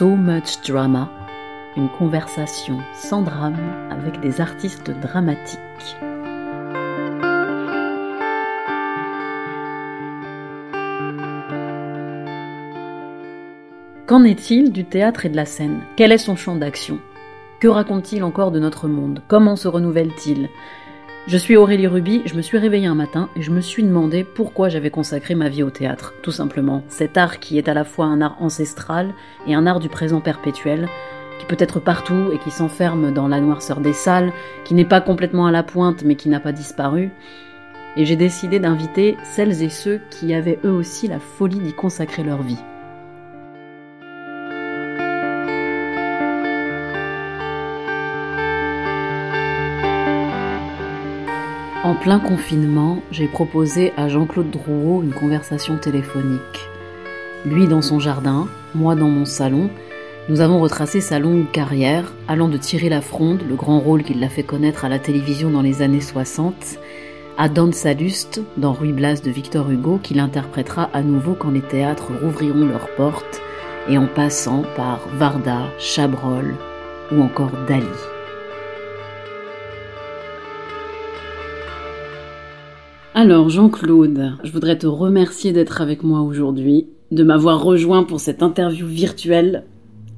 So Much Drama, une conversation sans drame avec des artistes dramatiques. Qu'en est-il du théâtre et de la scène? Quel est son champ d'action? Que raconte-t-il encore de notre monde? Comment se renouvelle-t-il? Je suis Aurélie Ruby, je me suis réveillée un matin et je me suis demandé pourquoi j'avais consacré ma vie au théâtre. Tout simplement, cet art qui est à la fois un art ancestral et un art du présent perpétuel, qui peut être partout et qui s'enferme dans la noirceur des salles, qui n'est pas complètement à la pointe mais qui n'a pas disparu. Et j'ai décidé d'inviter celles et ceux qui avaient eux aussi la folie d'y consacrer leur vie. Plein confinement, j'ai proposé à Jean-Claude Drouot une conversation téléphonique. Lui dans son jardin, moi dans mon salon, nous avons retracé sa longue carrière, allant de Thierry Lafronde, le grand rôle qui l'a fait connaître à la télévision dans les années 60, à Dan Saluste dans Ruy Blas de Victor Hugo, qu'il interprétera à nouveau quand les théâtres rouvriront leurs portes, et en passant par Varda, Chabrol ou encore Dali. Alors Jean-Claude, je voudrais te remercier d'être avec moi aujourd'hui, de m'avoir rejoint pour cette interview virtuelle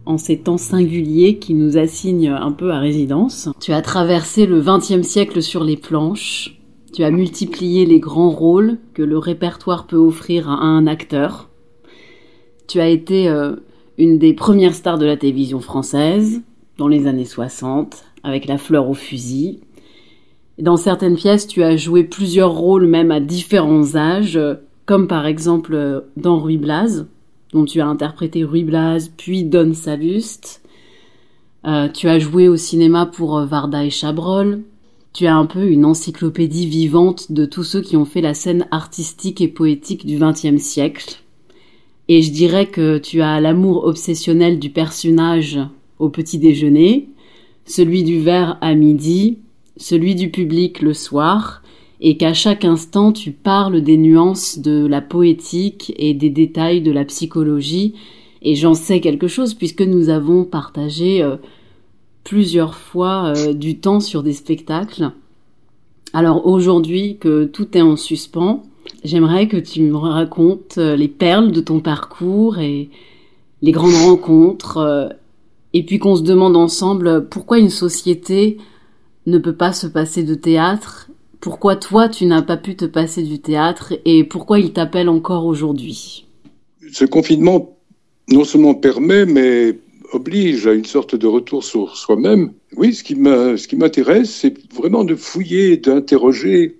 en ces temps singuliers qui nous assignent un peu à résidence. Tu as traversé le XXe siècle sur les planches, tu as multiplié les grands rôles que le répertoire peut offrir à un acteur. Tu as été euh, une des premières stars de la télévision française dans les années 60 avec La fleur au fusil, dans certaines pièces, tu as joué plusieurs rôles même à différents âges, comme par exemple euh, dans Ruy Blas, dont tu as interprété Ruy Blas, puis Don Saluste. Euh, tu as joué au cinéma pour euh, Varda et Chabrol. Tu as un peu une encyclopédie vivante de tous ceux qui ont fait la scène artistique et poétique du XXe siècle. Et je dirais que tu as l'amour obsessionnel du personnage au petit déjeuner, celui du verre à midi, celui du public le soir, et qu'à chaque instant tu parles des nuances de la poétique et des détails de la psychologie, et j'en sais quelque chose puisque nous avons partagé euh, plusieurs fois euh, du temps sur des spectacles. Alors aujourd'hui que tout est en suspens, j'aimerais que tu me racontes euh, les perles de ton parcours et les grandes rencontres, et puis qu'on se demande ensemble pourquoi une société ne peut pas se passer de théâtre Pourquoi toi tu n'as pas pu te passer du théâtre et pourquoi il t'appelle encore aujourd'hui? Ce confinement non seulement permet mais oblige à une sorte de retour sur soi-même. Oui, ce qui m'intéresse, c'est vraiment de fouiller, d'interroger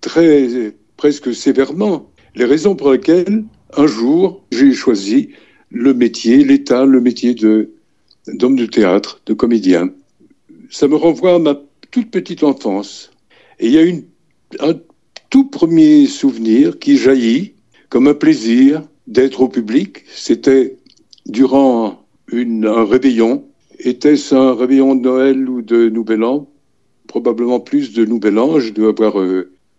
très presque sévèrement les raisons pour lesquelles un jour j'ai choisi le métier, l'état, le métier d'homme de théâtre, de comédien. Ça me renvoie à ma toute petite enfance. Et il y a une, un tout premier souvenir qui jaillit comme un plaisir d'être au public. C'était durant un réveillon. Était-ce un réveillon de Noël ou de Nouvel An? Probablement plus de Nouvel An. Je dois avoir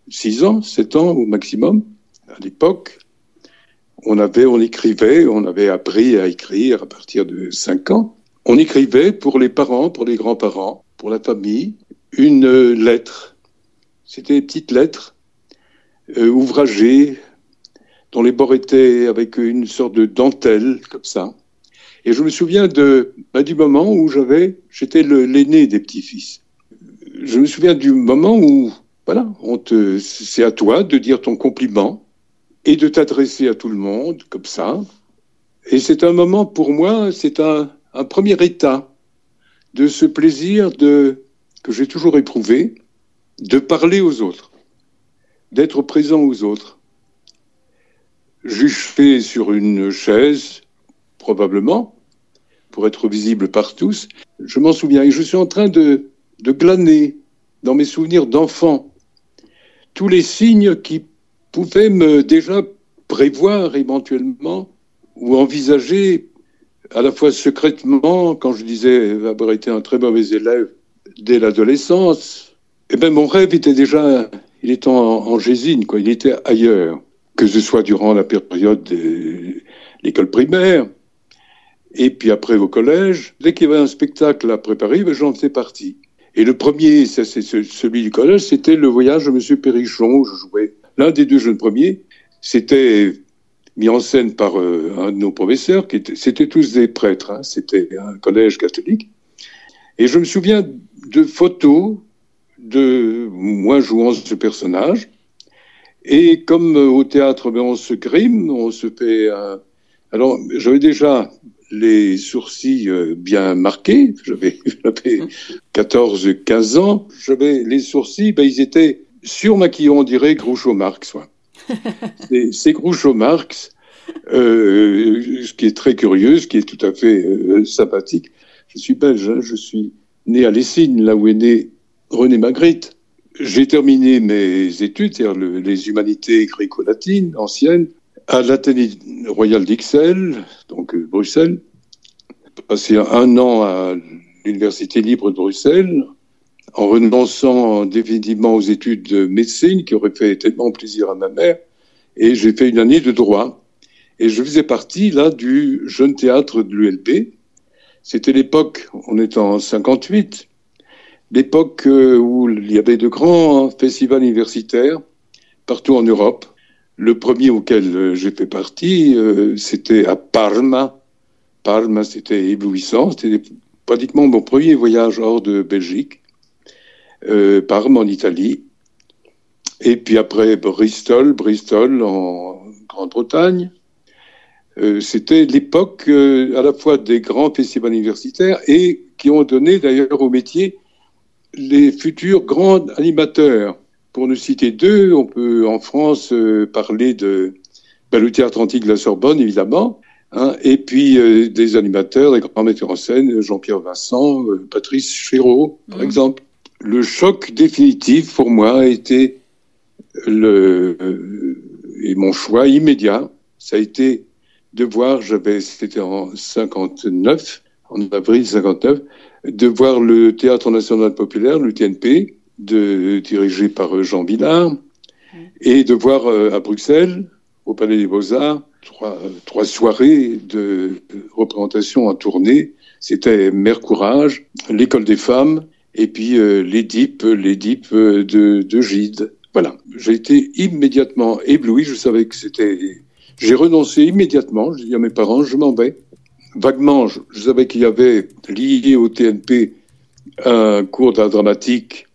6 euh, ans, 7 ans au maximum à l'époque. On avait, on écrivait, on avait appris à écrire à partir de 5 ans. On écrivait pour les parents, pour les grands-parents, pour la famille, une lettre. C'était des petites lettres euh, ouvragées, dont les bords étaient avec une sorte de dentelle, comme ça. Et je me souviens de, bah, du moment où j'avais, j'étais l'aîné des petits-fils. Je me souviens du moment où, voilà, c'est à toi de dire ton compliment et de t'adresser à tout le monde, comme ça. Et c'est un moment, pour moi, c'est un premier état de ce plaisir de que j'ai toujours éprouvé, de parler aux autres, d'être présent aux autres. Fait sur une chaise, probablement, pour être visible par tous. Je m'en souviens et je suis en train de, de glaner dans mes souvenirs d'enfant tous les signes qui pouvaient me déjà prévoir éventuellement ou envisager à la fois secrètement, quand je disais avoir été un très mauvais élève, dès l'adolescence, eh ben mon rêve était déjà, il était en, en gésine, quoi. Il était ailleurs, que ce soit durant la période de l'école primaire, Et puis après au collège, dès qu'il y avait un spectacle à préparer, ben, j'en faisais partie. Et le premier, c'est celui du collège, c'était le voyage de Monsieur Perrichon, je jouais. L'un des deux jeunes premiers, c'était mis en scène par euh, un de nos professeurs, qui était, c'était tous des prêtres, hein, c'était un collège catholique. Et je me souviens de photos de moi jouant ce personnage. Et comme au théâtre, ben, on se grime, on se fait. Alors, j'avais déjà les sourcils euh, bien marqués. J'avais 14-15 ans. J'avais les sourcils, ben, ils étaient surmaquillés, on dirait Groucho Marx. c'est Groucho Marx, euh, ce qui est très curieux, ce qui est tout à fait euh, sympathique. Je suis belge, hein, je suis né à Lessines, là où est né René Magritte. J'ai terminé mes études, c'est-à-dire les humanités gréco-latines anciennes, à l'Athénée royal d'Ixelles, donc euh, Bruxelles. Passé un an à l'Université libre de Bruxelles, en renonçant définitivement aux études de médecine qui auraient fait tellement plaisir à ma mère. Et j'ai fait une année de droit. Et je faisais partie là du jeune théâtre de l'ULB. C'était l'époque, on est en 58, l'époque euh, où il y avait de grands festivals universitaires partout en Europe. Le premier auquel euh, j'ai fait partie, euh, c'était à Parma. Parma, c'était éblouissant. C'était pratiquement mon premier voyage hors de Belgique. Parme en Italie. Et puis après Bristol, Bristol en Grande-Bretagne. C'était l'époque à la fois des grands festivals universitaires et qui ont donné d'ailleurs au métier les futurs grands animateurs. Pour ne citer deux, on peut en France euh, parler de ben, le théâtre antique de la Sorbonne, évidemment, hein, et puis euh, des animateurs, des grands metteurs en scène, Jean-Pierre Vincent, euh, Patrice Chéreau, par mmh. exemple. Le choc définitif pour moi a été le, et mon choix immédiat, ça a été de voir, j'avais, c'était en 59, en avril 59, de voir le Théâtre national populaire, le TNP, de, dirigé par Jean Villard, et de voir euh, à Bruxelles, au Palais des Beaux-Arts, trois, trois soirées de représentation en tournée. C'était Mère Courage, l'École des femmes, et puis euh, l'Édipe, l'Édipe de, de Gide. Voilà. J'ai été immédiatement ébloui. Je savais que c'était. J'ai renoncé immédiatement. J'ai dit à mes parents, je m'en vais vaguement, je, savais qu'il y avait lié au TNP un cours d'art dramatique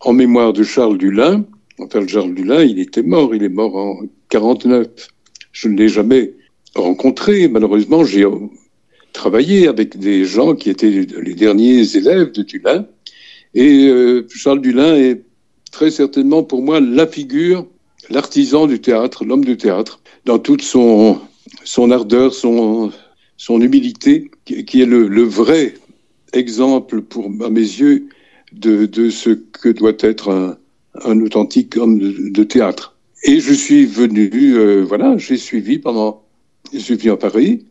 en mémoire de Charles Dulin. Enfin, Charles Dulin, il était mort, il est mort en 49. Je ne l'ai jamais rencontré. Malheureusement, j'ai travaillé avec des gens qui étaient les derniers élèves de Dulin. Et euh, Charles Dulin est très certainement pour moi la figure, l'artisan du théâtre, l'homme du théâtre, dans toute son, son ardeur, son, son humilité, qui est le, vrai exemple, pour, à mes yeux, de, ce que doit être un, authentique homme de, théâtre. Et je suis venu, euh, voilà, j'ai suivi pendant, j'ai suivi à Paris,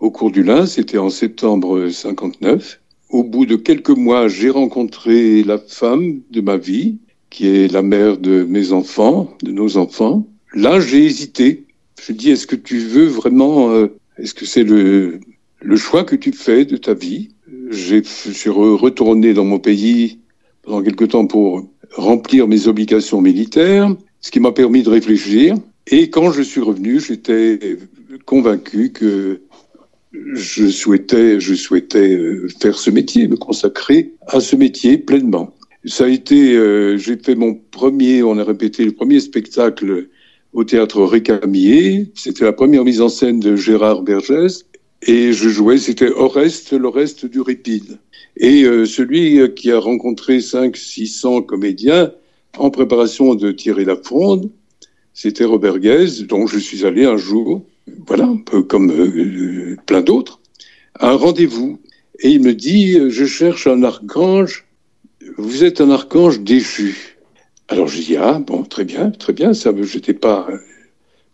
au cours du Lin, c'était en septembre 59. Au bout de quelques mois, j'ai rencontré la femme de ma vie, qui est la mère de mes enfants, de nos enfants. Là, j'ai hésité. Je dis, est-ce que tu veux vraiment euh, est-ce que c'est le, le choix que tu fais de ta vie? Je suis retourné dans mon pays pendant quelque temps pour remplir mes obligations militaires, ce qui m'a permis de réfléchir. Et quand je suis revenu, j'étais convaincu que je souhaitais, je souhaitais euh, faire ce métier, me consacrer à ce métier pleinement. Ça a été, euh, j'ai fait mon premier, on a répété le premier spectacle au théâtre Récamier. C'était la première mise en scène de Gérard Bergès. Et je jouais, c'était Oreste, l'Oreste du Ripide. Et euh, celui qui a rencontré 5 600 comédiens en préparation de tirer la fronde, c'était Robert Guez, dont je suis allé un jour, voilà, un peu comme euh, plein d'autres, à un rendez-vous. Et il me dit, je cherche un archange, vous êtes un archange déchu. Alors je dis ah bon très bien très bien ça je n'étais pas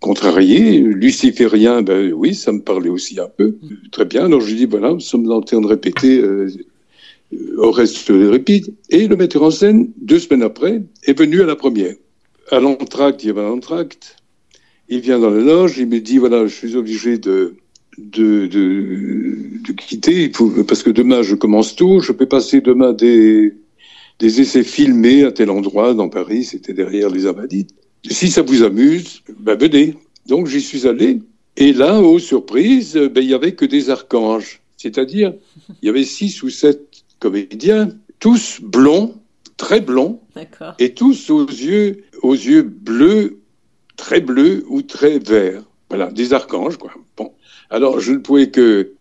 contrarié luciférien ben oui ça me parlait aussi un peu très bien. Alors je dis voilà nous sommes en train de répéter euh, au reste de répite et le metteur en scène deux semaines après est venu à la première. À l'entracte il y avait un entracte. Il vient dans la loge il me dit voilà je suis obligé de de, de, quitter, parce que demain je commence tôt, je peux passer demain des, des essais filmés à tel endroit dans Paris, c'était derrière les Invalides. Si ça vous amuse, ben venez. Donc j'y suis allé, et là, aux surprises, ben, il y avait que des archanges, c'est-à-dire il y avait six ou sept comédiens, tous blonds, très blonds, et tous aux yeux, aux yeux bleus, très bleus ou très verts. Voilà, des archanges, quoi. Bon. Alors, je ne pouvais que,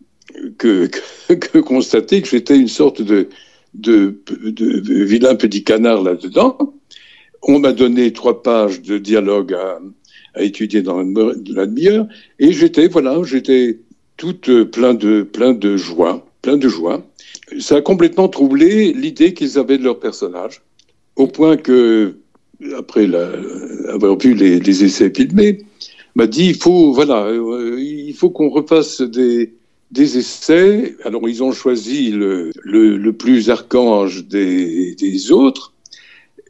que, que, constater que j'étais une sorte de, de, de, vilain petit canard là-dedans. On m'a donné trois pages de dialogue à, étudier dans la demi-heure, et j'étais, voilà, j'étais tout euh, plein de, plein de joie, plein de joie. Ça a complètement troublé l'idée qu'ils avaient de leur personnage, au point que, après avoir vu les, les essais filmés, m'a dit il faut voilà euh, il faut qu'on refasse des des essais. Alors ils ont choisi le, plus archange des, autres,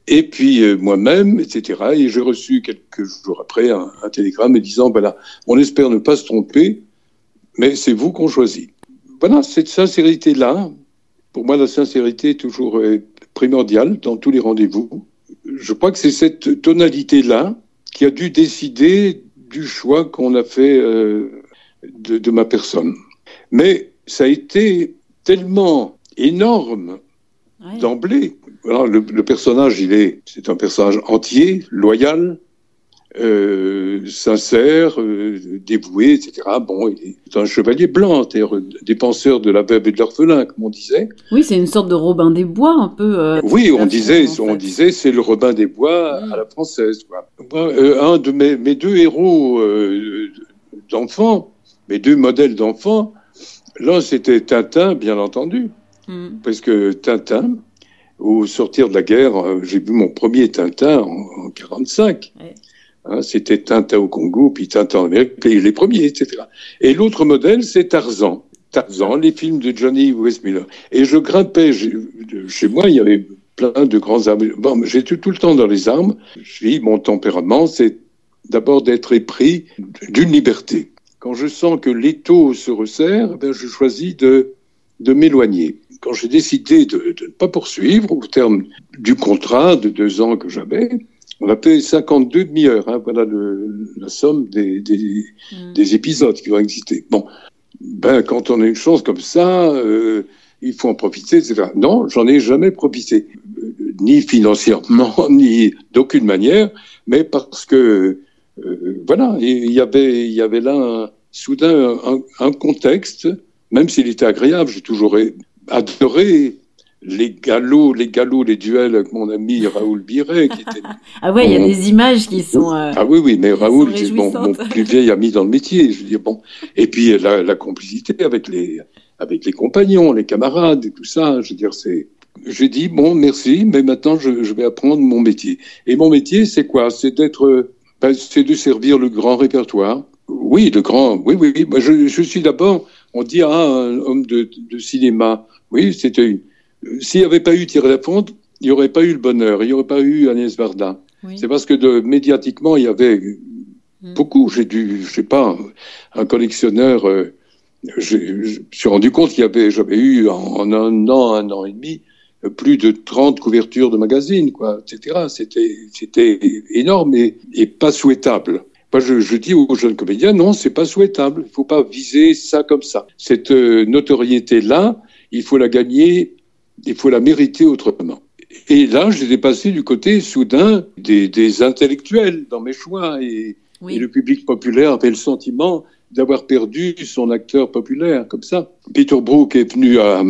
et puis euh, moi-même, etc. Et j'ai reçu quelques jours après un, télégramme me disant voilà, on espère ne pas se tromper, mais c'est vous qu'on choisit. Voilà, cette sincérité-là, pour moi la sincérité est toujours euh, primordiale dans tous les rendez-vous. Je crois que c'est cette tonalité-là qui a dû décider du choix qu'on a fait euh, de, ma personne. Mais ça a été tellement énorme d'emblée. Le, le, personnage, il est, c'est un personnage entier, loyal, euh, sincère, euh, dévoué, etc. Bon, il est un chevalier blanc, défenseur de la veuve et de l'orphelin, comme on disait. Oui, c'est une sorte de Robin des Bois, un peu. Euh, oui, on disait, on disait, c'est le Robin des Bois mm. à la française. Quoi. Euh, un de mes, mes deux héros euh, d'enfants, mes deux modèles d'enfants, l'un c'était Tintin, bien entendu, mm. parce que Tintin, au sortir de la guerre, j'ai vu mon premier Tintin en, en 45. Ouais. Hein, c'était Tintin au Congo, puis Tintin en Amérique, les premiers, etc. Et l'autre modèle, c'est Tarzan. Tarzan, les films de Johnny Westmiller. Et je grimpais, chez moi, il y avait plein de grands arbres. Bon, j'étais tout le temps dans les arbres. Je dis, mon tempérament, c'est d'abord d'être épris d'une liberté. Quand je sens que l'étau se resserre, ben, je choisis de, de m'éloigner. Quand j'ai décidé de, de ne pas poursuivre au terme du contrat de deux ans que j'avais, on a fait 52 demi-heures, hein, voilà le, la somme des, des, mm. des, épisodes qui vont exister. Bon, ben quand on a une chance comme ça, euh, il faut en profiter, etc. Non, j'en ai jamais profité, euh, ni financièrement, ni d'aucune manière, mais parce que euh, voilà, il y avait, il y avait là un, soudain un, un contexte, même s'il était agréable, j'ai toujours adoré les galops, les galops, les duels avec mon ami Raoul Biret. Qui était ah ouais, il y a des images qui sont. Euh, ah oui, oui, mais Raoul, c'est mon, mon, plus vieil ami dans le métier. Je veux dire bon, et puis la, la, complicité avec les avec les compagnons, les camarades et tout ça. Je veux dire, c'est. J'ai dit bon, merci, mais maintenant je, je, vais apprendre mon métier. Et mon métier, c'est quoi? C'est d'être, ben, c'est de servir le grand répertoire. Oui, le grand. Oui, oui. oui. Je, je suis d'abord. On dit ah, un homme de, de cinéma. Oui, c'était une s'il n'y avait pas eu Thierry Lafont, il n'y aurait pas eu le bonheur, il n'y aurait pas eu Agnès Varda. Oui. C'est parce que de, médiatiquement, il y avait mm. beaucoup. J'ai dû, je sais pas, un collectionneur. Euh, je me suis rendu compte qu'il y avait, j'avais eu en, un an, un an et demi, plus de 30 couvertures de magazines, quoi, etc. C'était, c'était énorme et, et, pas souhaitable. Moi, je, je, dis aux jeunes comédiens, non, c'est pas souhaitable. Il faut pas viser ça comme ça. Cette euh, notoriété-là, il faut la gagner il faut la mériter autrement. Et là, j'étais passé du côté soudain des, des intellectuels dans mes choix et, oui. et, le public populaire avait le sentiment d'avoir perdu son acteur populaire comme ça. Peter Brook est venu à,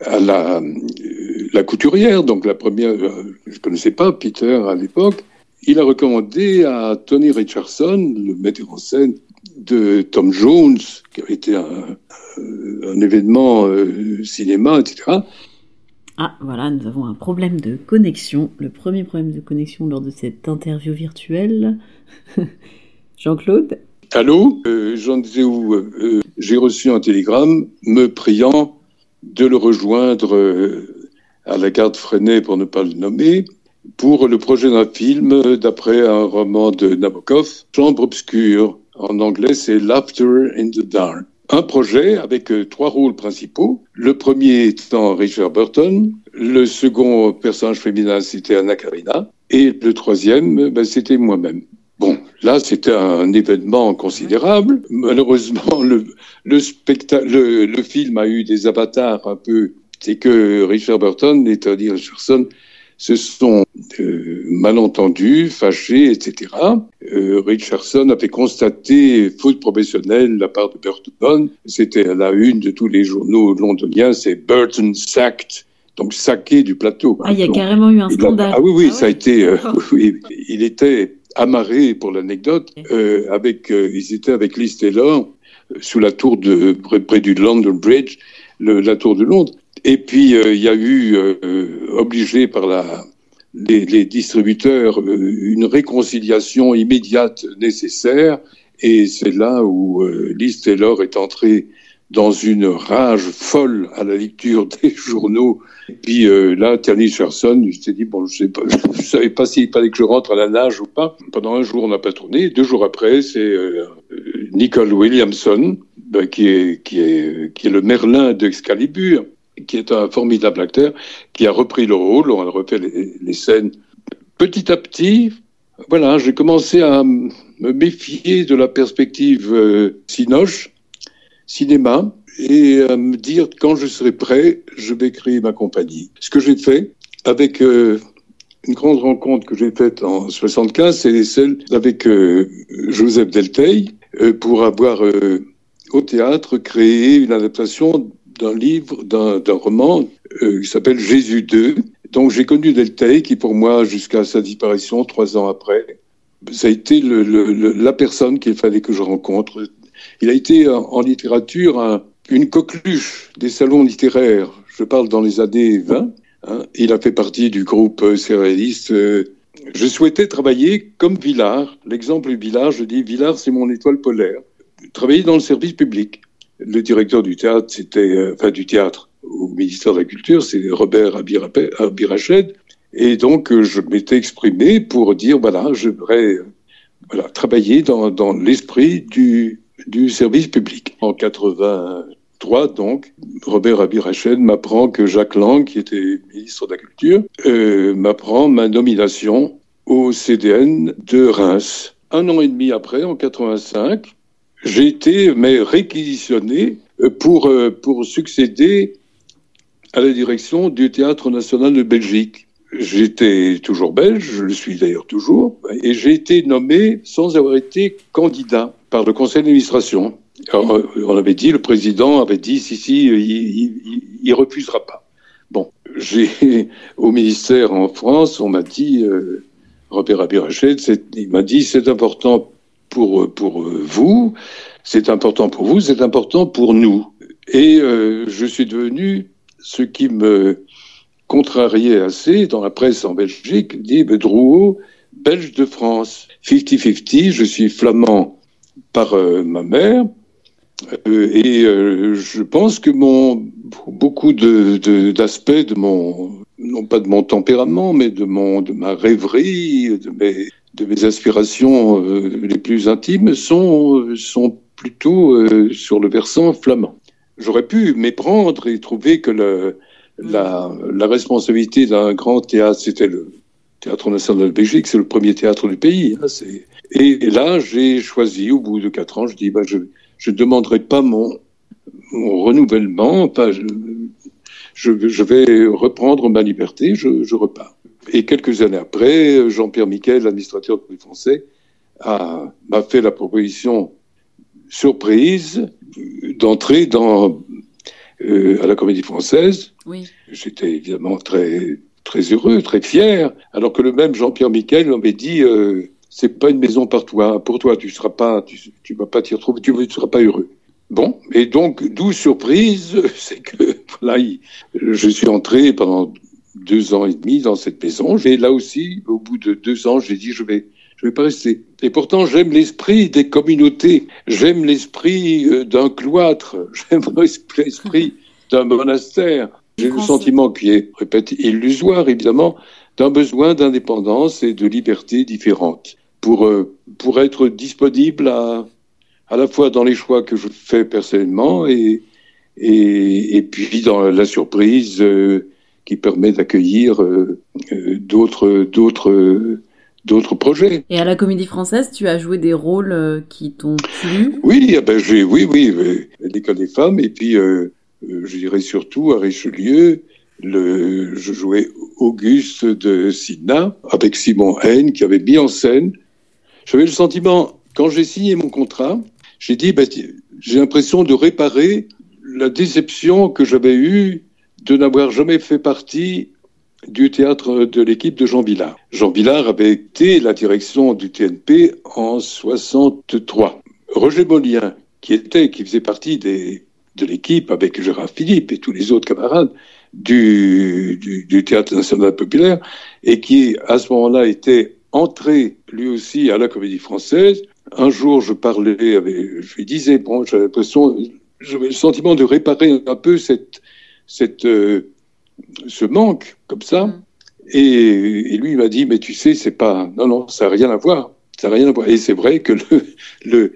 à la, la couturière, donc la première, je connaissais pas Peter à l'époque. Il a recommandé à Tony Richardson, le metteur en scène de Tom Jones, qui avait été un, un événement euh, cinéma, etc. Ah, voilà, nous avons un problème de connexion. Le premier problème de connexion lors de cette interview virtuelle. Jean-Claude? Allô? Euh, J'en disais où euh, J'ai reçu un télégramme me priant de le rejoindre euh, à la garde Freinet, pour ne pas le nommer, pour le projet d'un film d'après un roman de Nabokov, Chambre obscure. En anglais, c'est Laughter in the Dark. Un projet avec euh, trois rôles principaux. Le premier étant Richard Burton, le second personnage féminin c'était Anna Karina, et le troisième ben, c'était moi-même. Bon, là, c'était un événement considérable. Malheureusement, le, le, le, film a eu des avatars un peu. C'est que Richard Burton et Tony Richardson se sont euh, mal entendus, fâchés, etc. Euh, Richardson avait constaté faute professionnelle de la part de Burton. C'était à la une de tous les journaux londoniens, c'est Burton sacked donc saqué du plateau. Ah, il y a carrément eu un scandale. ah oui, oui, ah ça a été. Euh, oui, il était amarré, pour l'anecdote, euh, avec, euh, ils étaient avec Liz Taylor sous la tour de près, du London Bridge, le, la tour de Londres. Et puis il y a eu obligé par la les, les distributeurs une réconciliation immédiate nécessaire. Et c'est là où Liz Taylor est entrée dans une rage folle à la lecture des journaux. Et puis euh, là, Tierney Cherson, il s'est dit, bon, je ne savais pas s'il fallait que je rentre à la nage ou pas. Pendant un jour, on n'a pas tourné. Deux jours après, c'est euh, Nicole Williamson, ben, qui, est, qui, est, qui est le Merlin d'Excalibur, qui est un formidable acteur, qui a repris le rôle, on a refait les, scènes. Petit à petit, voilà, j'ai commencé à me méfier de la perspective euh, Sinoche cinéma et à me dire quand je serai prêt, je vais créer ma compagnie. Ce que j'ai fait avec euh, une grande rencontre que j'ai faite en 75, c'est celle avec euh, Joseph Delteil euh, pour avoir au théâtre créé une adaptation d'un livre, d'un roman qui s'appelle Jésus 2. Donc j'ai connu Delteil qui pour moi, jusqu'à sa disparition, trois ans après, ça a été la personne qu'il fallait que je rencontre il a été en, littérature une coqueluche des salons littéraires. Je parle dans les années 20. Hein. Il a fait partie du groupe céréaliste. Je souhaitais travailler comme Villard. L'exemple Villard, je dis Villard, c'est mon étoile polaire. Travailler dans le service public. Le directeur du théâtre, c'était, euh, enfin du théâtre au ministère de la Culture, c'est Robert Abirached. Et donc, euh, je m'étais exprimé pour dire, voilà, je voudrais voilà, travailler dans, dans l'esprit du, du service public. En 83, donc, Robert Abirached m'apprend que Jacques Lang, qui était ministre de la Culture, euh, m'apprend ma nomination au CDN de Reims. Un an et demi après, en 85, j'ai été mais réquisitionné pour, euh, pour succéder à la direction du Théâtre national de Belgique. J'étais toujours belge, je le suis d'ailleurs toujours, et j'ai été nommé sans avoir été candidat par le conseil d'administration. Euh, on avait dit, le président avait dit, si, si, il, il, refusera pas. Bon, au ministère en France, on m'a dit, euh, Robert Abirachet, il m'a dit, c'est important pour pour vous, c'est important pour vous, c'est important pour nous. Et euh, je suis devenu ce qui me contrariait assez dans la presse en Belgique, dit Drouot, belge de France, 50-50, je suis flamand par euh, ma mère. Euh, et euh, je pense que mon beaucoup de d'aspects de, mon non pas de mon tempérament mais de mon de ma rêverie de mes de mes aspirations les plus intimes sont sont plutôt sur le versant flamand. J'aurais pu méprendre et trouver que le, la, la responsabilité d'un grand théâtre, c'était le Théâtre national de Belgique, c'est le premier théâtre du pays. Hein, c'est et, là, j'ai choisi, au bout de quatre ans, je dis, bah, je ne demanderai pas mon, mon renouvellement, pas, je, je, je, vais reprendre ma liberté, je, je, repars. Et quelques années après, Jean-Pierre Miquel, l'administrateur du français, m'a fait la proposition surprise d'entrer dans euh, à la Comédie Française. Oui. J'étais évidemment très très heureux, très fier, alors que le même Jean-Pierre Miquel m'avait dit euh, c'est pas une maison pour toi, pour toi, tu seras pas, tu, tu vas pas t'y retrouver, tu ne seras pas heureux. Bon, et donc, d'où surprise, c'est que voilà, je suis entré pendant deux ans et demi dans cette maison. Et là aussi, au bout de deux ans, j'ai dit, je vais, je vais pas rester. Et pourtant, j'aime l'esprit des communautés. J'aime l'esprit euh, d'un cloître. J'aime l'esprit d'un monastère. J'ai le sentiment qui est, répète, illusoire, évidemment, d'un besoin d'indépendance et de liberté différentes pour, euh, pour être disponible à, à la fois dans les choix que je fais personnellement et, et, et puis dans la surprise euh, qui permet d'accueillir euh, euh, d'autres, d'autres, d'autres projets. Et à la Comédie Française, tu as joué des rôles qui t'ont plu? Oui, ah ben j'ai, oui, oui, l'école des femmes et puis je dirais surtout à Richelieu. Le, je jouais Auguste de Sidna avec Simon Haine qui avait mis en scène. J'avais le sentiment, quand j'ai signé mon contrat, j'ai dit, ben, j'ai l'impression de réparer la déception que j'avais eue de n'avoir jamais fait partie du théâtre de l'équipe de Jean Villard. Jean Villard avait été la direction du TNP en 63. Roger Molien, qui était, qui faisait partie des, de l'équipe avec Gérard Philippe et tous les autres camarades du, du, Théâtre national populaire, et qui à ce moment-là était entré lui aussi à la Comédie Française, un jour, je parlais je lui disais, bon, j'avais l'impression, j'avais le sentiment de réparer un peu cette, cette, euh, ce manque comme ça. Mm. Et, et, lui, il m'a dit, mais tu sais, c'est pas, non, non, ça n'a rien à voir. Ça n'a rien à voir. Et c'est vrai que le, le,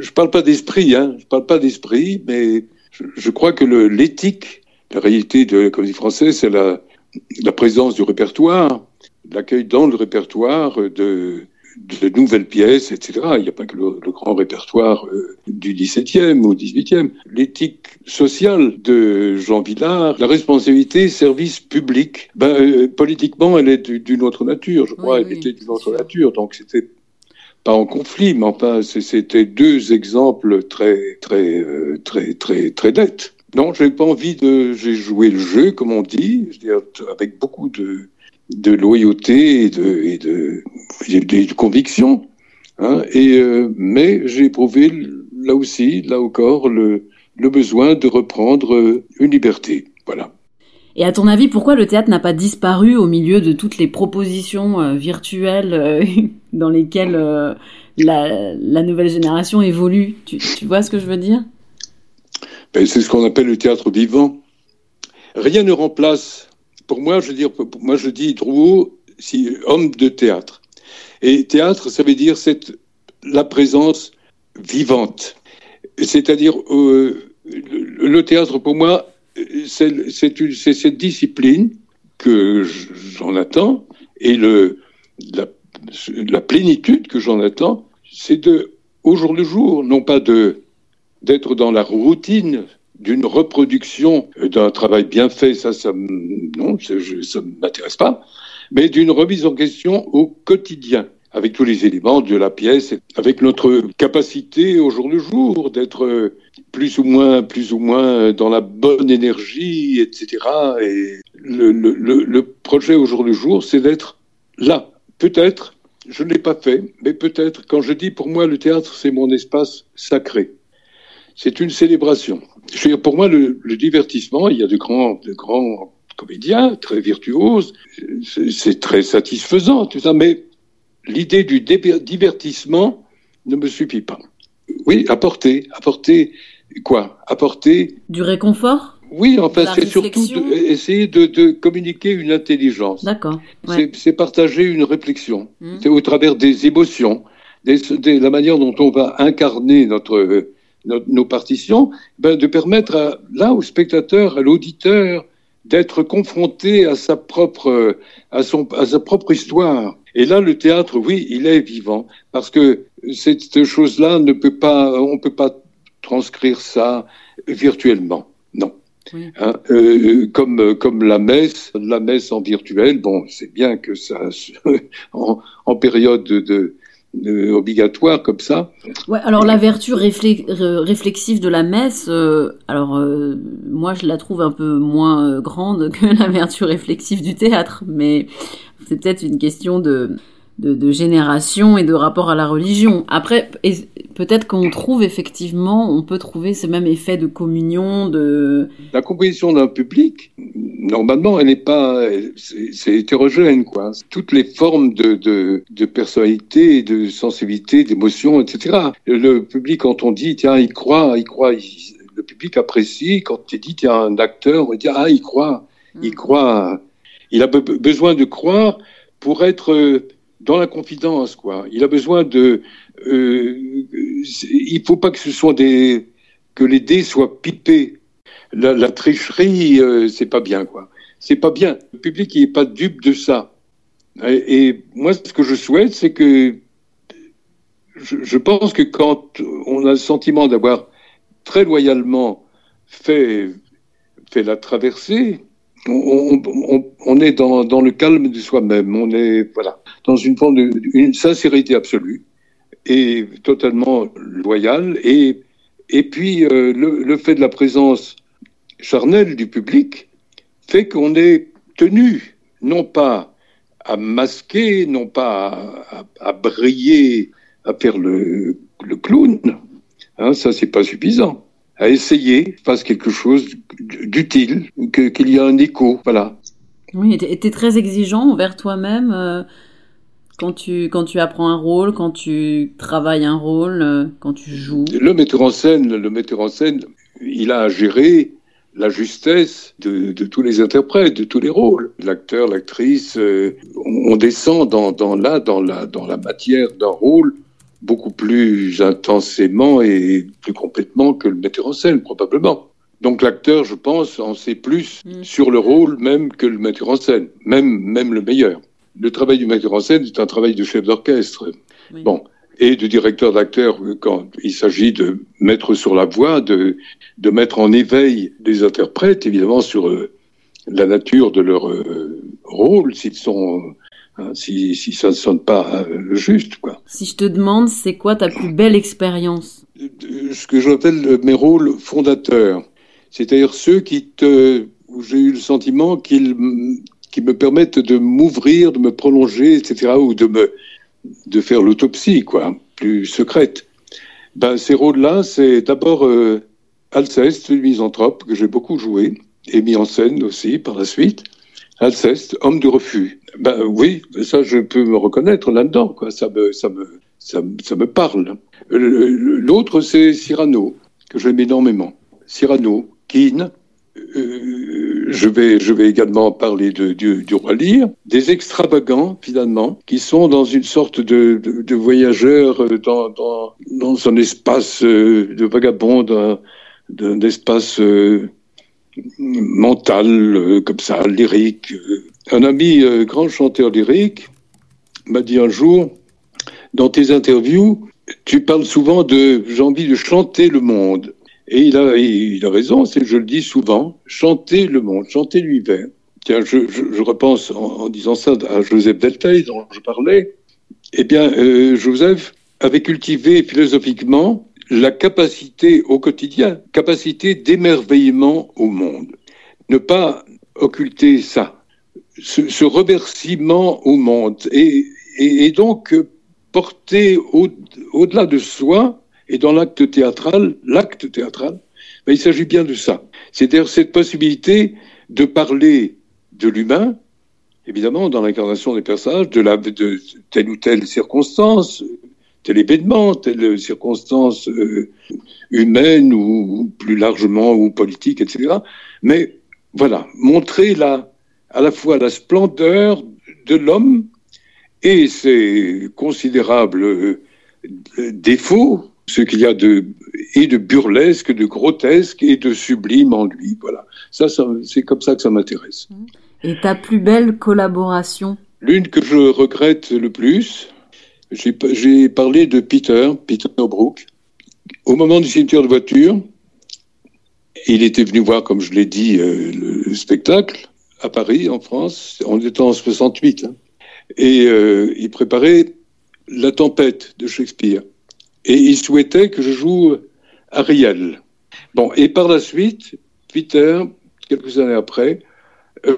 je parle pas d'esprit, hein, je parle pas d'esprit, mais je, je, crois que l'éthique, la réalité de la comédie française, c'est la, la présence du répertoire, l'accueil dans le répertoire de, de nouvelles pièces, etc. Il n'y a pas que le, grand répertoire euh, du XVIIe ou XVIIIe. L'éthique sociale de Jean Villard, la responsabilité service public, ben, euh, politiquement, elle est d'une autre nature, je crois, elle était d'une autre nature, donc c'était pas en conflit, mais enfin, c'était deux exemples très, très, euh, très, très, très nets. Non, j'ai pas envie de, j'ai joué le jeu, comme on dit, avec beaucoup de, de loyauté et de, et de, de conviction. Hein, et, euh, mais j'ai éprouvé là aussi, là encore, le, le besoin de reprendre euh, une liberté. Voilà. Et à ton avis, pourquoi le théâtre n'a pas disparu au milieu de toutes les propositions euh, virtuelles dans lesquelles la, la, nouvelle génération évolue? Tu, tu, vois ce que je veux dire? Ben, C'est ce qu'on appelle le théâtre vivant. Rien ne remplace pour moi, je veux moi je dis Drouot, si, homme de théâtre. Et théâtre, ça veut dire c'est la présence vivante. C'est-à-dire, euh, le, théâtre, pour moi, c'est cette discipline que j'en attends et le, la, la plénitude que j'en attends, c'est de, au jour le jour, non pas d'être dans la routine d'une reproduction d'un travail bien fait, ça, ça, non, ça m'intéresse pas, mais d'une remise en question au quotidien, avec tous les éléments de la pièce, avec notre capacité au jour le jour d'être plus ou moins, plus ou moins dans la bonne énergie, etc. Et le, le, le projet au jour le jour, c'est d'être là. Peut-être, je ne l'ai pas fait, mais peut-être, quand je dis pour moi le théâtre, c'est mon espace sacré. C'est une célébration je veux dire, pour moi, le, le, divertissement, il y a de grands, de grands comédiens très virtuoses, c'est très satisfaisant, tout ça, mais l'idée du divertissement ne me suffit pas. Oui, apporter, apporter quoi? Apporter du réconfort? Oui, enfin, c'est surtout de, essayer de, de, communiquer une intelligence. D'accord. Ouais. C'est partager une réflexion. Mmh. C'est au travers des émotions, des, des, la manière dont on va incarner notre nos, nos partitions, ben, de permettre à, là au spectateur, à l'auditeur, d'être confronté à sa propre, à son, à sa propre histoire. Et là, le théâtre, oui, il est vivant parce que cette chose-là ne peut pas, on peut pas transcrire ça virtuellement. Non. Oui. Hein, euh, comme comme la messe, la messe en virtuel, bon, c'est bien que ça en, en période de, euh, obligatoire comme ça. Ouais, alors la vertu réflex réflexive de la messe, euh, alors euh, moi je la trouve un peu moins euh, grande que la vertu réflexive du théâtre, mais c'est peut-être une question de de, de, génération et de rapport à la religion. Après, peut-être qu'on trouve effectivement, on peut trouver ce même effet de communion, de... La composition d'un public, normalement, elle n'est pas... C'est hétérogène, quoi. Toutes les formes de, de, de personnalité, de sensibilité, d'émotion, etc. Le public, quand on dit, tiens, il croit, il croit, il... le public apprécie. Quand tu dis, tiens, un acteur, on dit, ah, il croit, il mm. croit. Il a besoin de croire pour être dans la confidence, quoi. Il a besoin de. Euh, il faut pas que ce soit des que les dés soient pipés. La, tricherie, euh, c'est pas bien, quoi. C'est pas bien. Le public n'est pas dupe de ça. Et, moi, ce que je souhaite, c'est que je, pense que quand on a le sentiment d'avoir très loyalement fait, fait la traversée, on, est dans, le calme de soi-même. On est voilà dans une forme de sincérité absolue et totalement loyale. Et et puis euh, le, fait de la présence charnelle du public fait qu'on est tenu non pas à masquer, non pas à, briller, à faire le, le clown. Hein, ça c'est pas suffisant à essayer, fasse quelque chose d'utile, qu'il y ait un écho, voilà. Oui, tu es très exigeant envers toi-même euh, quand, tu, quand tu apprends un rôle, quand tu travailles un rôle, euh, quand tu joues. Le metteur en scène, le metteur en scène, il a à gérer la justesse de, tous les interprètes, de tous les rôles. L'acteur, l'actrice, euh, on, descend dans, dans, là, dans, la, dans la matière d'un rôle beaucoup plus intensément et plus complètement que le metteur en scène, probablement. Donc l'acteur, je pense, en sait plus mm. sur le rôle même que le metteur en scène, même, même le meilleur. Le travail du metteur en scène est un travail de chef d'orchestre. Bon. Et de directeur d'acteur quand il s'agit de mettre sur la voie, de, de mettre en éveil les interprètes, évidemment, sur euh, la nature de leur euh, rôle, s'ils sont Hein, si, si, ça ne sonne pas euh, juste. Quoi. Si je te demande, c'est quoi ta plus belle expérience? Ce que j'appelle mes rôles fondateurs, c'est-à-dire ceux qui te, où j'ai eu le sentiment qu'ils qui me permettent de m'ouvrir, de me prolonger, etc., ou de me de faire l'autopsie, quoi, plus secrète. Ben, ces rôles-là, c'est d'abord euh, Alceste, le misanthrope, que j'ai beaucoup joué, et mis en scène aussi par la suite. Alceste, homme de refus. Ben oui, ça je peux me reconnaître là-dedans, quoi. Ça me, ça me, ça, me parle. L'autre c'est Cyrano, que j'aime énormément. Cyrano, Keane. Euh, je vais, également parler du, roi Lear, des extravagants finalement, qui sont dans une sorte de, de, voyageurs dans, dans, un espace euh, de vagabond, d'un espace euh, mental, comme ça, lyrique. Un ami grand chanteur lyrique m'a dit un jour, dans tes interviews, tu parles souvent de j'ai envie de chanter le monde. Et il a, raison, c'est je le dis souvent, chanter le monde, chanter l'univers. Tiens, je, repense en, disant ça à Joseph Delteil dont je parlais. Eh bien, euh, Joseph avait cultivé philosophiquement la capacité au quotidien, capacité d'émerveillement au monde. Ne pas occulter ça, ce, remerciement au monde, et, donc porter au-delà de soi, et dans l'acte théâtral, l'acte théâtral, mais il s'agit bien de ça. C'est-à-dire cette possibilité de parler de l'humain, évidemment, dans l'incarnation des personnages, de telle ou telle circonstance, tel événement, telle circonstance euh, humaine ou, plus largement ou politique, etc. Mais voilà, montrer la, à la fois la splendeur de l'homme et ses considérables euh, défauts, ce qu'il y a de et de burlesque, de grotesque et de sublime en lui. Voilà, ça, ça c'est comme ça que ça m'intéresse. Et ta plus belle collaboration? L'une que je regrette le plus, j'ai parlé de Peter, Peter Brook. Au moment du cimetière de voiture, il était venu voir, comme je l'ai dit, euh, le spectacle à Paris, en France. On était en 68. Hein. et euh, il préparait La tempête de Shakespeare. Et il souhaitait que je joue Ariel. Bon, et par la suite, Peter, quelques années après,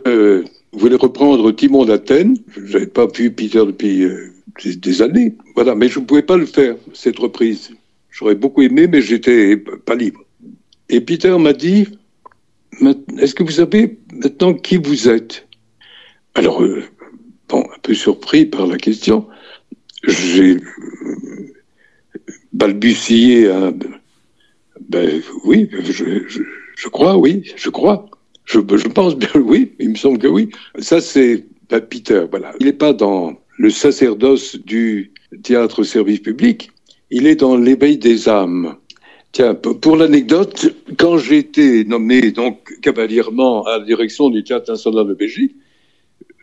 euh, voulait reprendre Timon d'Athènes. Je n'avais pas vu Peter depuis des années. Voilà, mais je ne pouvais pas le faire, cette reprise. J'aurais beaucoup aimé, mais j'étais pas libre. Et Peter m'a dit, est-ce que vous savez maintenant qui vous êtes? Alors, euh, bon, un peu surpris par la question, j'ai balbutié un... Ben oui, je, crois, oui, je crois. Je, pense bien, oui, il me semble que oui. Ça, c'est Peter, voilà. Il n'est pas dans le sacerdoce du théâtre service public, il est dans l'éveil des âmes. Tiens, pour l'anecdote, quand j'ai été nommé donc cavalièrement à la direction du théâtre national de Belgique,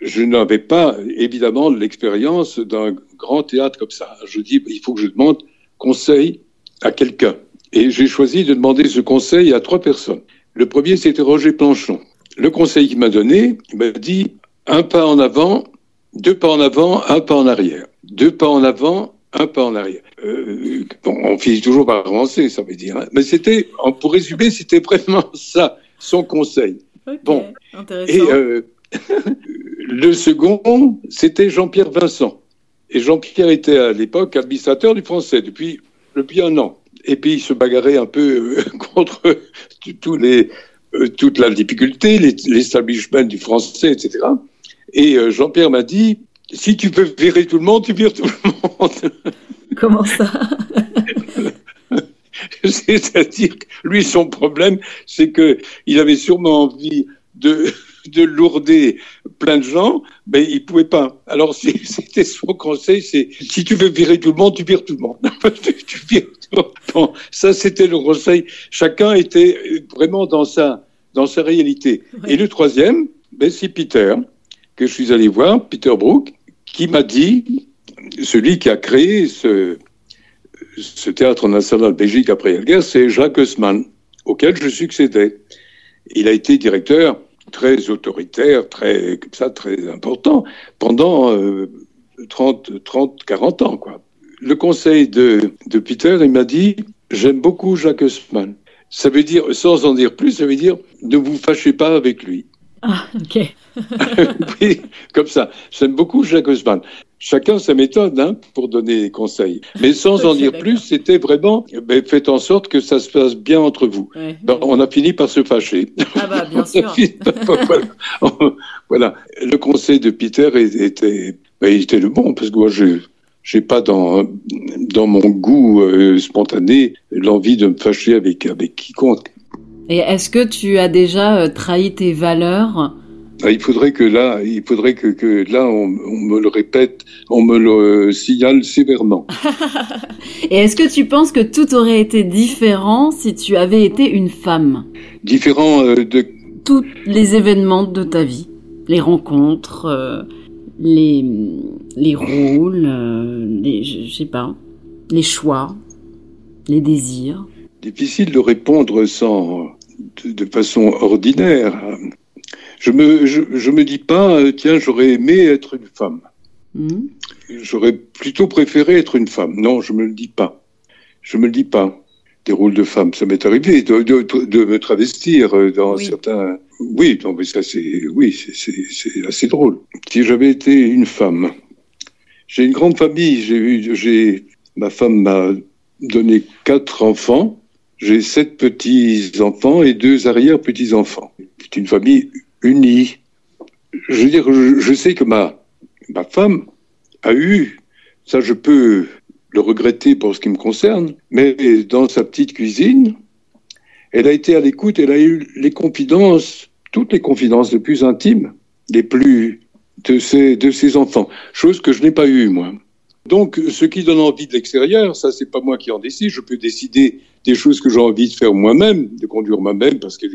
je n'avais pas évidemment l'expérience d'un grand théâtre comme ça. Je dis, il faut que je demande conseil à quelqu'un. Et j'ai choisi de demander ce conseil à trois personnes. Le premier, c'était Roger Planchon. Le conseil qu'il m'a donné, il m'a dit un pas en avant, deux pas en avant, un pas en arrière. Deux pas en avant, un pas en arrière. Euh, bon, on finit toujours par avancer, ça veut dire. Hein. Mais c'était, pour résumer, c'était vraiment ça, son conseil. bon, intéressant. Et euh, le second, c'était Jean-Pierre Vincent. Et Jean-Pierre était à l'époque administrateur du français depuis, depuis un an. Et puis il se bagarrait un peu euh, contre tous les, toute la difficulté, l'establishment du français, etc. Et Jean-Pierre m'a dit, si tu peux virer tout le monde, tu vires tout le monde. Comment ça? C'est-à-dire que lui, son problème, c'est que il avait sûrement envie de, de lourder plein de gens, mais il pouvait pas. Alors c'était son conseil, c'est si tu veux virer tout le monde, tu vires tout le monde. tu vires tout le monde. ça c'était le conseil. Chacun était vraiment dans sa dans sa réalité. Et le troisième, ben, c'est Peter que je suis allé voir, Peter Brook, qui m'a dit, celui qui a créé ce, ce théâtre national Belgique après la guerre, c'est Jacques Haussmann, auquel je succédais. Il a été directeur très autoritaire, très, comme ça, très important pendant 30, 30, 40 ans, quoi. Le conseil de, de Peter, il m'a dit, j'aime beaucoup Jacques Haussmann. Ça veut dire, sans en dire plus, ça veut dire, ne vous fâchez pas avec lui. Ah, ok. oui, comme ça. J'aime beaucoup Jacques Haussmann. Chacun sa méthode hein, pour donner des conseils. Mais sans en dire plus, c'était vraiment ben, faites en sorte que ça se passe bien entre vous. Ben, on a fini par se fâcher. Ah bah, bien sûr. voilà. Le conseil de Peter était, ben, était le bon, parce que moi, je j'ai pas dans dans mon goût euh, spontané l'envie de me fâcher avec avec quiconque. Et est-ce que tu as déjà euh, trahi tes valeurs? Ah, il faudrait que là, il faudrait que, que là, on, me le répète, on me le signale sévèrement. Et est-ce que tu penses que tout aurait été différent si tu avais été une femme? Différent euh, de tous les événements de ta vie, les rencontres, euh, les les rôles, les je sais pas, les choix, les désirs. Difficile de répondre sans de, façon ordinaire. Je me, je, me dis pas, euh, tiens, j'aurais aimé être une femme. Hmm. J'aurais plutôt préféré être une femme. Non, je me le dis pas. Je me le dis pas. Des rôles de femme, ça m'est arrivé de, de, me travestir euh, dans certains. Oui, non, mais ça c'est, oui, c'est assez drôle. Si j'avais été une femme, j'ai une grande famille. J'ai eu, j'ai, ma femme m'a donné quatre enfants. J'ai sept petits-enfants et deux arrière-petits-enfants. C'est une famille unie. Je veux dire, je, sais que ma, ma femme a eu, ça je peux le regretter pour ce qui me concerne, mais dans sa petite cuisine, elle a été à l'écoute, elle a eu les confidences, toutes les confidences les plus intimes, les plus de ses, de ses enfants, chose que je n'ai pas eue, moi. Donc, ce qui donne envie de l'extérieur, ça, c'est pas moi qui en décide. Je peux décider des choses que j'ai envie de faire moi-même, de conduire moi-même, parce que.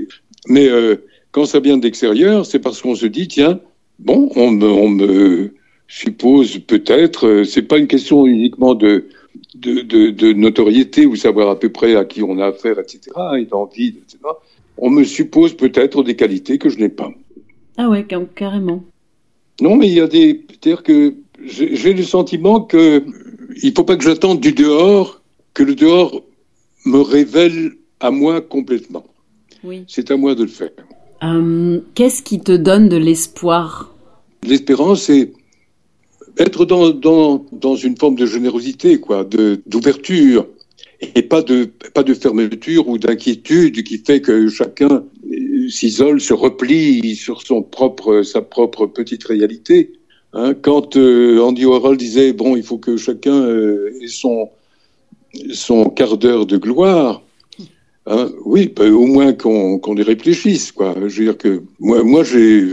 Mais euh, quand ça vient de l'extérieur, c'est parce qu'on se dit, tiens, bon, on me, on me suppose peut-être. Euh, c'est pas une question uniquement de, de, de, de, notoriété ou savoir à peu près à qui on a affaire, etc. Et d'envie, etc. On me suppose peut-être des qualités que je n'ai pas. Ah ouais, carrément. Non, mais il y a des. C'est-à-dire que j'ai le sentiment que il faut pas que j'attende du dehors que le dehors me révèle à moi complètement. Oui. C'est à moi de le faire. Euh, qu'est-ce qui te donne de l'espoir? L'espérance, c'est être dans, dans, dans, une forme de générosité, quoi, d'ouverture, et pas de, pas de fermeture ou d'inquiétude qui fait que chacun s'isole, se replie sur son propre, sa propre petite réalité. Hein, quand euh, Andy Warhol disait bon, il faut que chacun euh, ait son son quart d'heure de gloire, Hein, oui, ben, au moins qu'on qu'on y réfléchisse, quoi. Je veux dire que moi, moi j'ai,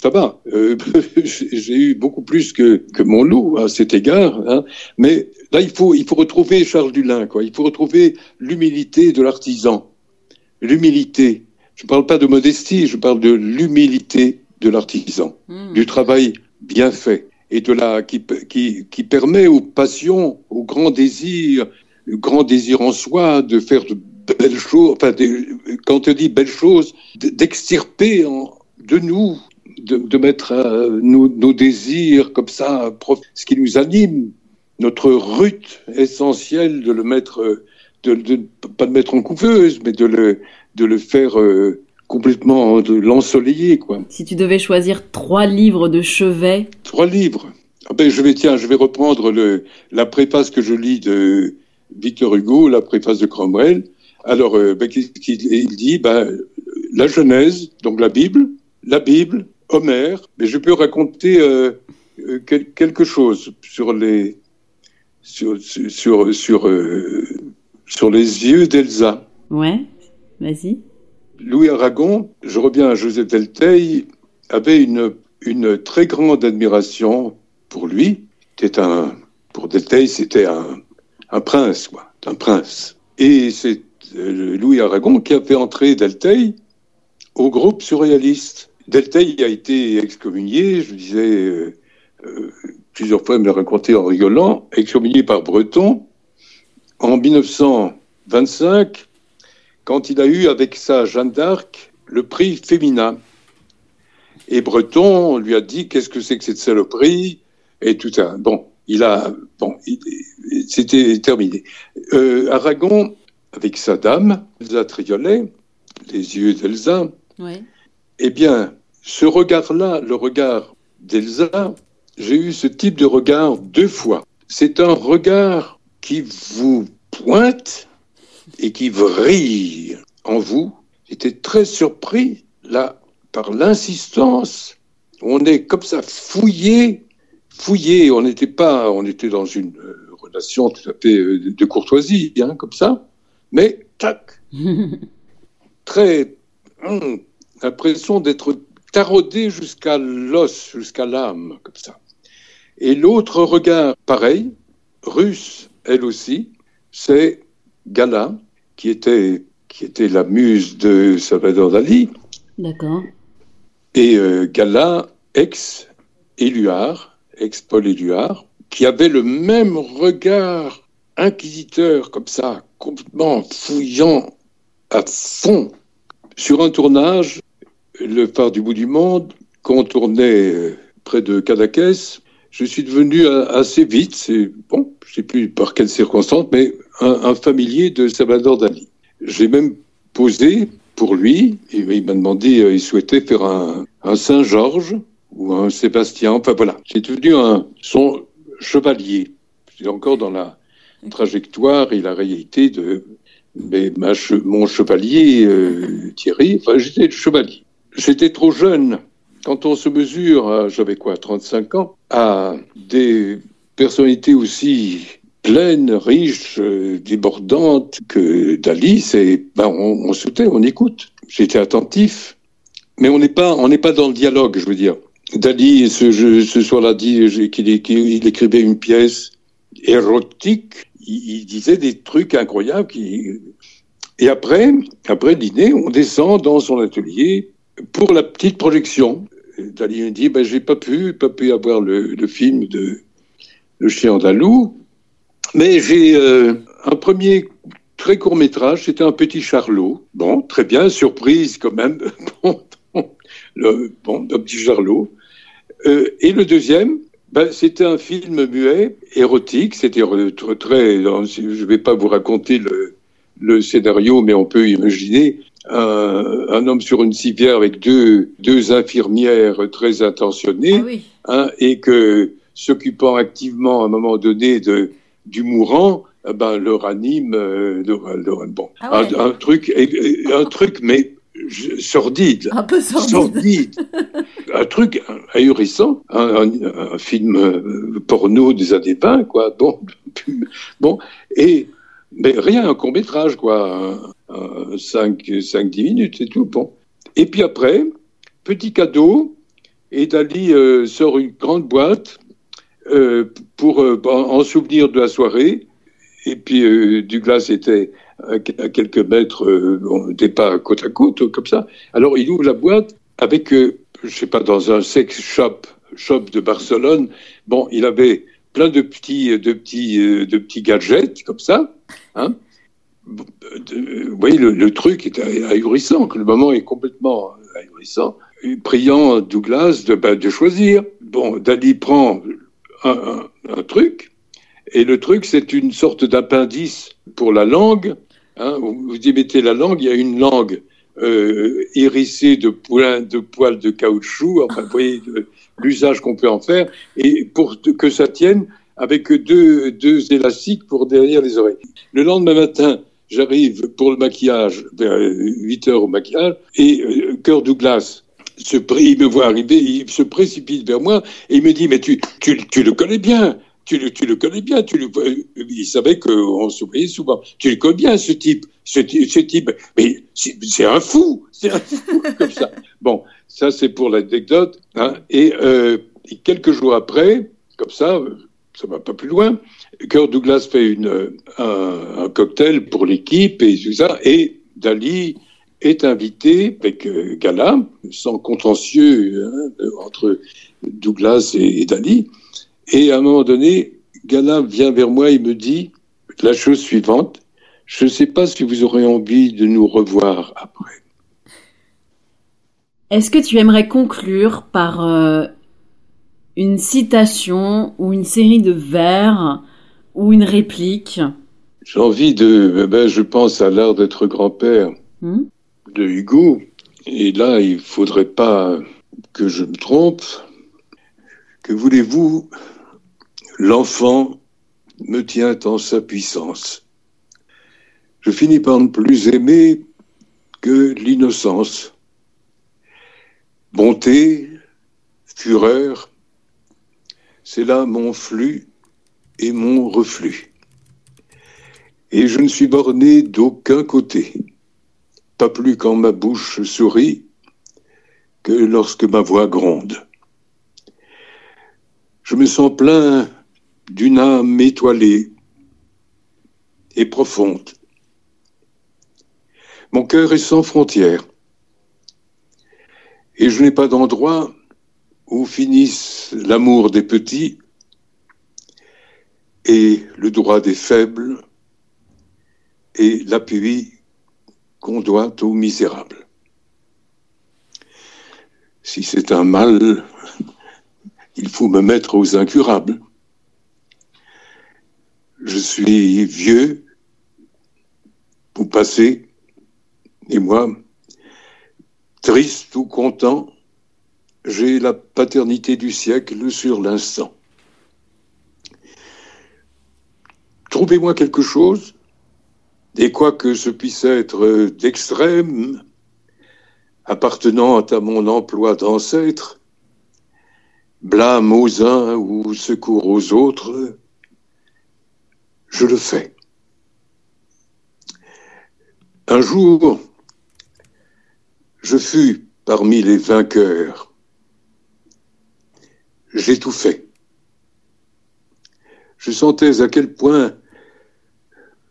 ça va. Euh, j'ai eu beaucoup plus que, que mon loup à cet égard. Hein. Mais là, il faut, il faut retrouver Charles Dulin, quoi. Il faut retrouver l'humilité de l'artisan. L'humilité. Je ne parle pas de modestie, je parle de l'humilité de l'artisan, mmh. du travail bien fait et de la qui, qui, qui permet aux passions, aux grands désirs, le grand désir en soi de faire de belles choses, enfin, quand on dit belles choses, d'extirper de nous, de, mettre euh, nos, désirs comme ça, ce qui nous anime, notre rut essentielle, de le mettre, de, de, pas de mettre en couveuse, mais de le, de le faire euh, complètement, de l'ensoleiller, quoi. Si tu devais choisir trois livres de chevet. Trois livres. Ah ben, je vais, tiens, je vais reprendre le, la préface que je lis de Victor Hugo, la préface de Cromwell. Alors, euh, ben, il dit? Ben, la Genèse, donc la Bible, la Bible, Homère, mais je peux raconter euh, euh, quelque chose sur les sur sur sur, sur les yeux d'Elsa. Ouais, vas-y. Louis Aragon, je reviens à Joseph Delteil, avait une une très grande admiration pour lui. C'était un pour Delteil, c'était un un prince, quoi, un prince. Et c'est euh, Louis Aragon qui a fait entrer Delteil au groupe surréaliste. Delteil a été excommunié, je disais euh, euh, plusieurs fois, il me l'a raconté en rigolant, excommunié par Breton en 1925, quand il a eu avec sa Jeanne d'Arc le prix féminin. Et Breton lui a dit qu'est-ce que c'est que cette saloperie? Et tout ça. Bon, il a bon, c'était terminé. Aragon avec sa dame, Elsa Triolet, les yeux d'Elsa. Eh bien, ce regard-là, le regard d'Elsa, j'ai eu ce type de regard deux fois. C'est un regard qui vous pointe et qui vrille en vous. J'étais très surpris, là, par l'insistance. On est comme ça fouillé, fouillé. On n'était pas, on était dans une euh, relation tout à fait euh, de courtoisie, hein, comme ça mais tac, très hum, l'impression d'être taraudé jusqu'à l'os, jusqu'à l'âme, comme ça. Et l'autre regard, pareil, russe, elle aussi, c'est Gala, qui était, qui était la muse de Salvador Dali. D'accord. Et euh, Gala, ex-Éluard, ex-Paul Éluard, qui avait le même regard inquisiteur, comme ça, complètement fouillant à fond. Sur un tournage, le phare du bout du monde, quand on tournait euh, près de Cadaqués, je suis devenu euh, assez vite, bon, je sais plus par quelles circonstances, mais un, familier de Salvador Dali. J'ai même posé pour lui, il m'a demandé, euh, il souhaitait faire un, Saint-Georges ou un Sébastien, enfin voilà. J'ai devenu son chevalier. C'est encore dans la, trajectoire et la réalité de mon chevalier euh, Thierry, enfin j'étais le chevalier. J'étais trop jeune. Quand on se mesure, j'avais quoi, 35 ans, à des personnalités aussi pleines, riches, euh, débordantes que Dali, ben, on, on on écoute. J'étais attentif, mais on n'est pas, pas dans le dialogue, je veux dire. Dali, ce, ce soir-là, dit qu'il écrivait une pièce érotique il, disait des trucs incroyables. Qui... Et après, après le dîner, on descend dans son atelier pour la petite projection. Dali me dit, ben, j'ai pas pu, pas pu avoir le, film de Le chien andalou, mais j'ai euh, un premier très court métrage, c'était un petit Charlot. Bon, très bien, surprise quand même. bon, un petit Charlot. Euh, et le deuxième, ben, C'était un film muet, érotique. C'était très. Je ne vais pas vous raconter le, scénario, mais on peut imaginer un, un, homme sur une civière avec deux, deux infirmières très intentionnées, ah hein, et que s'occupant activement à un moment donné de, du mourant, eh ben, le ranime, euh, le, bon, ah un, un, truc, un truc, mais sordide. Un peu sordide. un truc ahurissant. Un, un, film euh, porno des années 20, quoi. Bon, bon. Et Mais rien, un court métrage, quoi. 5-10 minutes, c'est tout. Bon. Et puis après, petit cadeau, et Dali euh, sort une grande boîte euh, pour euh, en souvenir de la soirée. Et puis Douglas était à quelques mètres, on n'était pas côte à côte comme ça. Alors il ouvre la boîte avec, je sais pas, dans un sex shop, shop de Barcelone. Bon, il avait plein de petits, de petits, de petits gadgets comme ça. Hein vous voyez, le, truc est ahurissant, le moment est complètement ahurissant. Priant Douglas de, ben, choisir. Bon, Dali prend un, truc, et le truc, c'est une sorte d'appendice pour la langue. Hein, vous y mettez la langue, il y a une langue euh, hérissée de, poils de poils de caoutchouc, enfin, vous voyez l'usage qu'on peut en faire, et pour que ça tienne, avec deux, deux élastiques pour derrière les oreilles. Le lendemain matin, J'arrive pour le maquillage, vers 8 heures au maquillage, et euh, Cœur Douglas, se, il me voit arriver, il se précipite vers moi, et il me dit, mais tu, tu, tu le connais bien, tu le, tu le connais bien, tu le, il savait qu'on se voyait souvent. Tu le connais bien, ce type, ce, type, mais c'est un fou, c'est un fou, comme ça. Bon, ça c'est pour l'anecdote, hein, et, euh, et quelques jours après, comme ça, ça va pas plus loin. Kirk Douglas fait une, un, cocktail pour l'équipe et tout et Dali est invité avec euh, Gala, sans contentieux hein, entre Douglas et, Dali. Et à un moment donné, Gala vient vers moi et me dit la chose suivante je ne sais pas si vous aurez envie de nous revoir après. Est-ce que tu aimerais conclure par euh, une citation ou une série de vers ou une réplique? J'ai envie de... Eh ben, je pense à l'art d'être grand-père hmm? de Hugo. Et là, il faudrait pas que je me trompe. Que voulez-vous L'enfant me tient en sa puissance. Je finis par ne plus aimer que l'innocence. Bonté, fureur, c'est là mon flux et mon reflux. Et je ne suis borné d'aucun côté, pas plus quand ma bouche sourit que lorsque ma voix gronde. Je me sens plein d'une âme étoilée et profonde. Mon cœur est sans frontières, et je n'ai pas d'endroit où finissent l'amour des petits et le droit des faibles et l'appui qu'on doit aux misérables. Si c'est un mal, il faut me mettre aux incurables. Je suis vieux, pour passer, et moi, triste ou content, j'ai la paternité du siècle sur l'instant. Trouvez-moi quelque chose, et quoi que ce puisse être d'extrême, appartenant à mon emploi d'ancêtre, blâme aux uns ou secours aux autres, je le fais. Un jour, je fus parmi les vainqueurs fait. Je sentais à quel point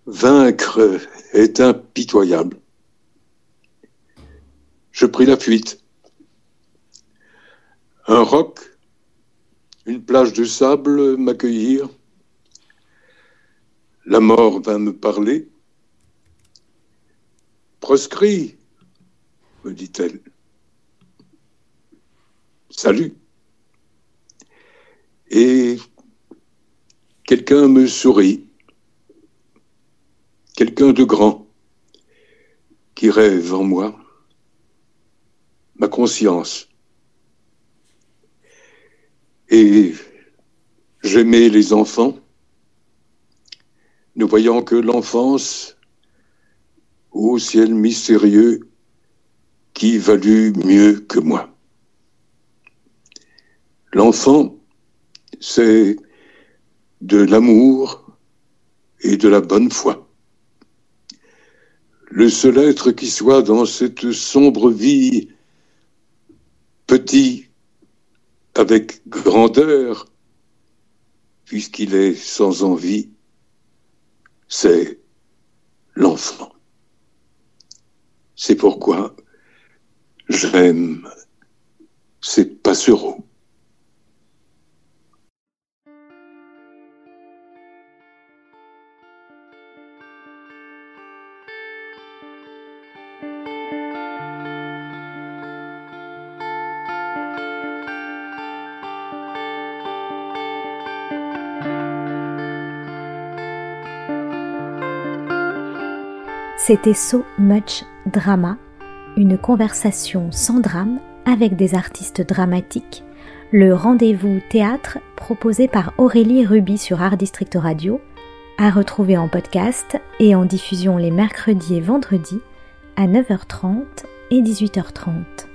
vaincre est impitoyable. Je pris la fuite. Un roc, une plage de sable m'accueillirent. La mort vint me parler. Proscrit, me dit-elle. Salut et quelqu'un me sourit, quelqu'un de grand qui rêve en moi, ma conscience. Et j'aimais les enfants, ne voyant que l'enfance, au ciel mystérieux, qui valut mieux que moi. L'enfant, c'est de l'amour et de la bonne foi. le seul être qui soit dans cette sombre vie, petit, avec grandeur, puisqu'il est sans envie, c'est l'enfant. C'est pourquoi j'aime ces passereaux. C'était So Much Drama, une conversation sans drame avec des artistes dramatiques, le rendez-vous théâtre proposé par Aurélie Ruby sur Art District Radio, à retrouver en podcast et en diffusion les mercredis et vendredis à 9h30 et 18h30.